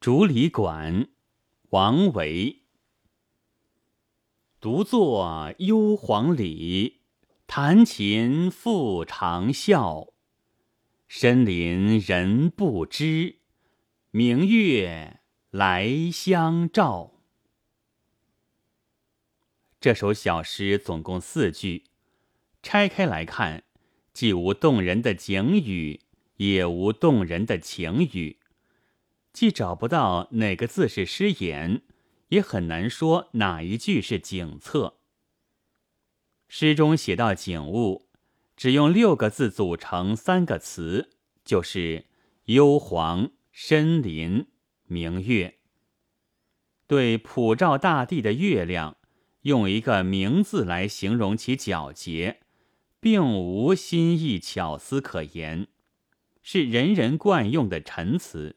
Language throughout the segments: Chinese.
竹里馆，王维。独坐幽篁里，弹琴复长啸。深林人不知，明月来相照。这首小诗总共四句，拆开来看，既无动人的景语，也无动人的情语。既找不到哪个字是诗言，也很难说哪一句是景策。诗中写到景物，只用六个字组成三个词，就是幽篁、深林、明月。对普照大地的月亮，用一个“明”字来形容其皎洁，并无新意巧思可言，是人人惯用的陈词。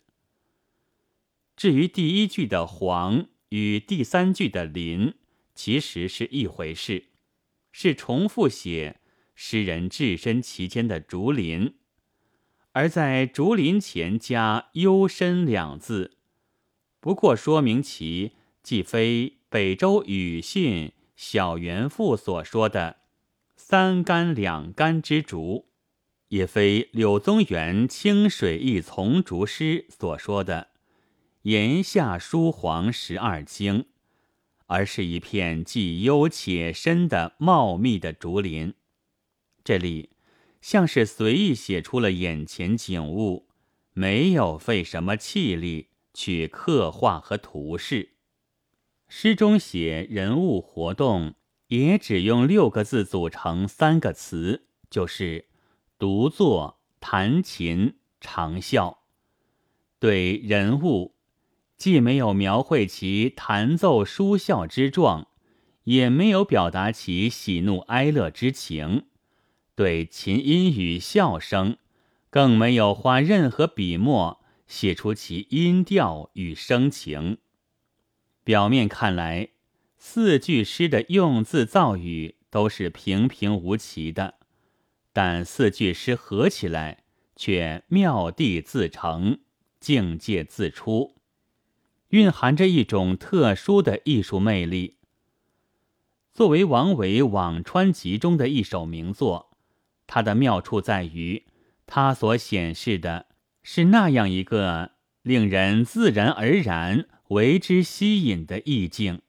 至于第一句的“黄”与第三句的“林”，其实是一回事，是重复写诗人置身其间的竹林，而在竹林前加“幽深”两字，不过说明其既非北周庾信《小园赋》所说的“三竿两竿之竹”，也非柳宗元《清水一丛竹诗》所说的。檐下书黄十二经，而是一片既幽且深的茂密的竹林。这里像是随意写出了眼前景物，没有费什么气力去刻画和图示。诗中写人物活动，也只用六个字组成三个词，就是独坐、弹琴、长啸。对人物。既没有描绘其弹奏书啸之状，也没有表达其喜怒哀乐之情，对琴音与笑声，更没有花任何笔墨写出其音调与声情。表面看来，四句诗的用字造语都是平平无奇的，但四句诗合起来，却妙地自成，境界自出。蕴含着一种特殊的艺术魅力。作为王维《辋川集》中的一首名作，它的妙处在于，它所显示的是那样一个令人自然而然为之吸引的意境。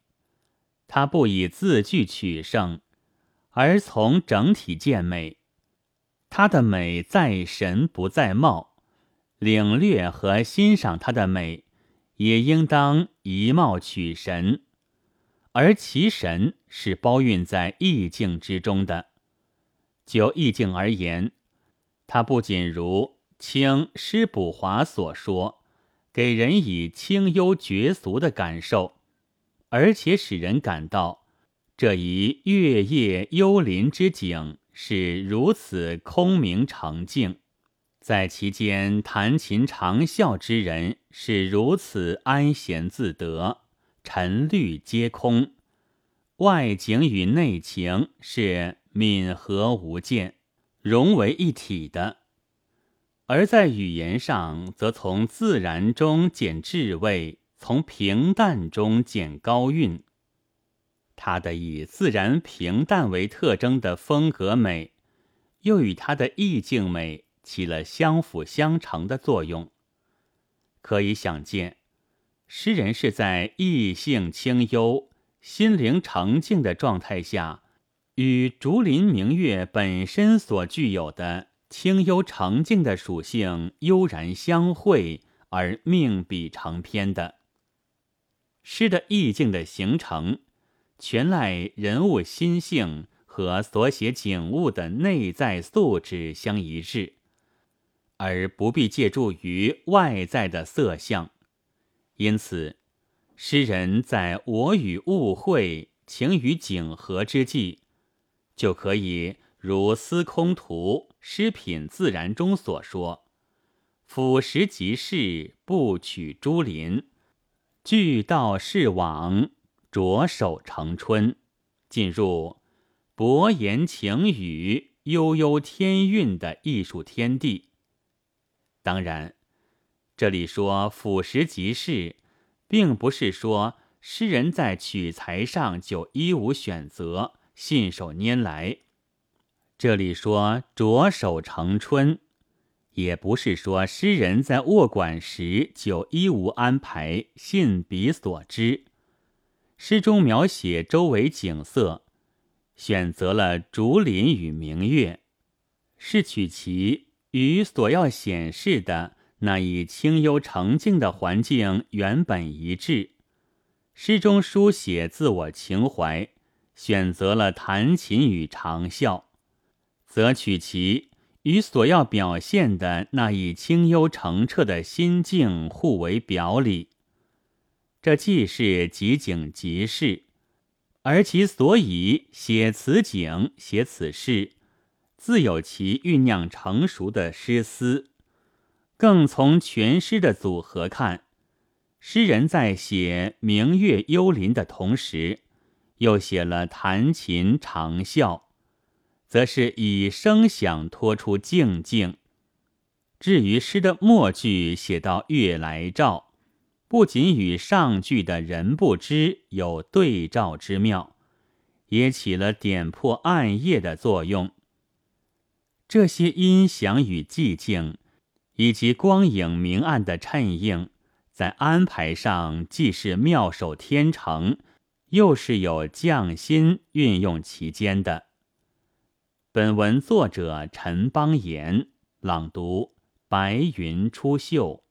它不以字句取胜，而从整体见美。它的美在神不在貌，领略和欣赏它的美。也应当以貌取神，而其神是包蕴在意境之中的。就意境而言，它不仅如清施补华所说，给人以清幽绝俗的感受，而且使人感到这一月夜幽林之景是如此空明澄净。在其间弹琴长啸之人是如此安闲自得，沉虑皆空，外景与内情是敏和无间，融为一体的；而在语言上，则从自然中见至味，从平淡中见高韵。他的以自然平淡为特征的风格美，又与他的意境美。起了相辅相成的作用。可以想见，诗人是在意性清幽、心灵澄净的状态下，与竹林明月本身所具有的清幽澄净的属性悠然相会，而命笔成篇的。诗的意境的形成，全赖人物心性和所写景物的内在素质相一致。而不必借助于外在的色相，因此，诗人在我与物会、情与景合之际，就可以如《司空图·诗品自然》中所说：“俯拾即是，不取诸林，俱道是往，着手成春。”进入博言情语、悠悠天韵的艺术天地。当然，这里说俯拾即是，并不是说诗人在取材上就一无选择，信手拈来。这里说着手成春，也不是说诗人在握管时就一无安排，信笔所知。诗中描写周围景色，选择了竹林与明月，是取其与所要显示的。那以清幽澄静的环境原本一致，诗中书写自我情怀，选择了弹琴与长啸，则取其与所要表现的那一清幽澄澈的心境互为表里。这既是即景即事，而其所以写此景、写此事，自有其酝酿成熟的诗思。更从全诗的组合看，诗人在写明月幽林的同时，又写了弹琴长啸，则是以声响托出静静。至于诗的末句写到月来照，不仅与上句的人不知有对照之妙，也起了点破暗夜的作用。这些音响与寂静。以及光影明暗的衬映，在安排上既是妙手天成，又是有匠心运用其间的。本文作者陈邦彦朗读：白云出岫。